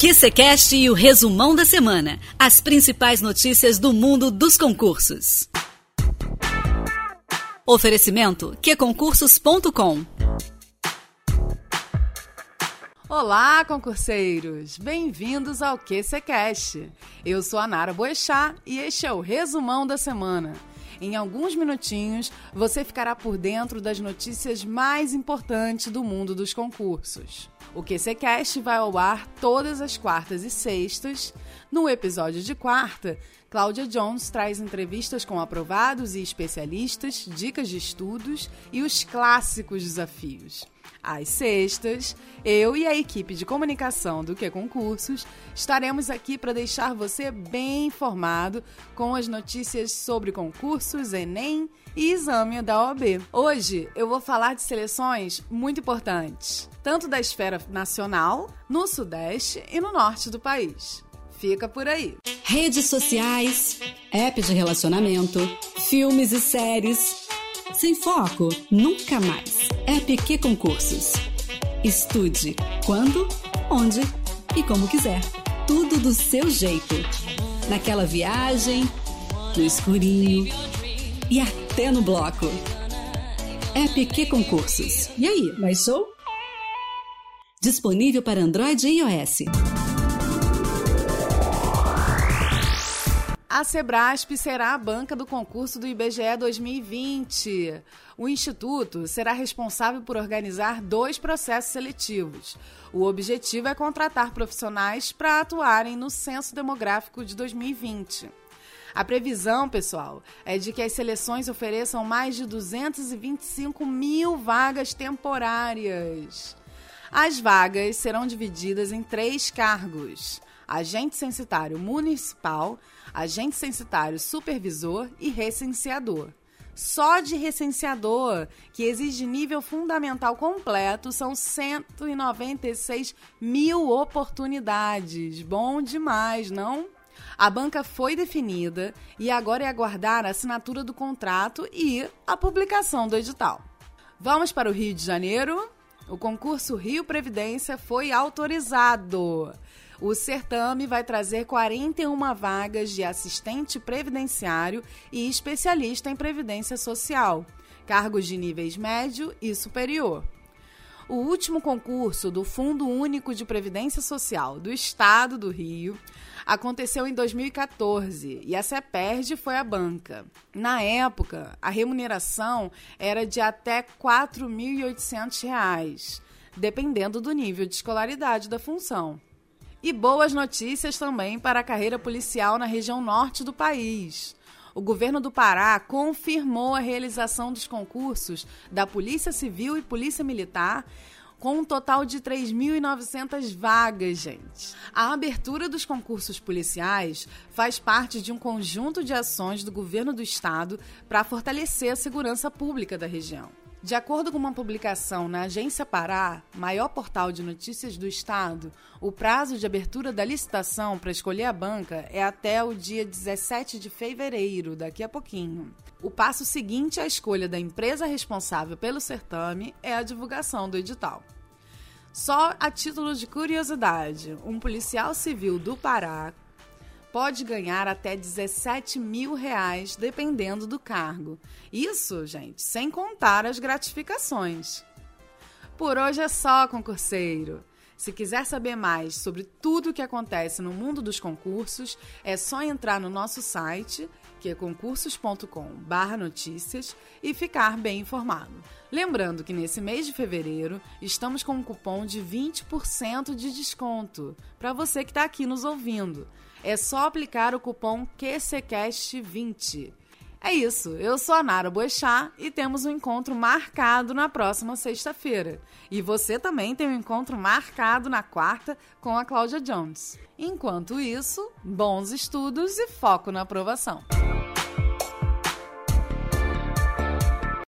QCCast e o resumão da semana. As principais notícias do mundo dos concursos. Oferecimento QConcursos.com Olá, concurseiros! Bem-vindos ao QCCast. Eu sou a Nara Boechat e este é o resumão da semana. Em alguns minutinhos, você ficará por dentro das notícias mais importantes do mundo dos concursos. O QCCast vai ao ar todas as quartas e sextas. No episódio de quarta, Cláudia Jones traz entrevistas com aprovados e especialistas, dicas de estudos e os clássicos desafios. Às sextas, eu e a equipe de comunicação do Que Concursos estaremos aqui para deixar você bem informado com as notícias sobre concursos, Enem e exame da OAB. Hoje eu vou falar de seleções muito importantes, tanto da esfera nacional, no Sudeste e no Norte do país. Fica por aí. Redes sociais, app de relacionamento, filmes e séries. Sem foco, nunca mais. Que concursos. Estude quando, onde e como quiser. Tudo do seu jeito. Naquela viagem, no escurinho e até no bloco. Que concursos. E aí, mais show? Disponível para Android e iOS. A Sebrasp será a banca do concurso do IBGE 2020. O Instituto será responsável por organizar dois processos seletivos. O objetivo é contratar profissionais para atuarem no Censo Demográfico de 2020. A previsão, pessoal, é de que as seleções ofereçam mais de 225 mil vagas temporárias. As vagas serão divididas em três cargos: agente censitário municipal agente censitário supervisor e recenseador. Só de recenseador, que exige nível fundamental completo, são 196 mil oportunidades. Bom demais, não? A banca foi definida e agora é aguardar a assinatura do contrato e a publicação do edital. Vamos para o Rio de Janeiro? O concurso Rio Previdência foi autorizado. O certame vai trazer 41 vagas de assistente previdenciário e especialista em previdência social, cargos de níveis médio e superior. O último concurso do Fundo Único de Previdência Social do Estado do Rio aconteceu em 2014 e a CEPERD foi a banca. Na época, a remuneração era de até R$ 4.800, dependendo do nível de escolaridade da função. E boas notícias também para a carreira policial na região norte do país. O governo do Pará confirmou a realização dos concursos da Polícia Civil e Polícia Militar com um total de 3.900 vagas, gente. A abertura dos concursos policiais faz parte de um conjunto de ações do governo do estado para fortalecer a segurança pública da região. De acordo com uma publicação na Agência Pará, maior portal de notícias do estado, o prazo de abertura da licitação para escolher a banca é até o dia 17 de fevereiro, daqui a pouquinho. O passo seguinte à escolha da empresa responsável pelo certame é a divulgação do edital. Só a título de curiosidade, um policial civil do Pará pode ganhar até 17 mil reais, dependendo do cargo. Isso, gente, sem contar as gratificações. Por hoje é só, concurseiro. Se quiser saber mais sobre tudo o que acontece no mundo dos concursos, é só entrar no nosso site, que é concursos.com/notícias e ficar bem informado. Lembrando que nesse mês de fevereiro estamos com um cupom de 20% de desconto para você que está aqui nos ouvindo. É só aplicar o cupom QCCast20. É isso, eu sou a Nara Boechat e temos um encontro marcado na próxima sexta-feira. E você também tem um encontro marcado na quarta com a Cláudia Jones. Enquanto isso, bons estudos e foco na aprovação.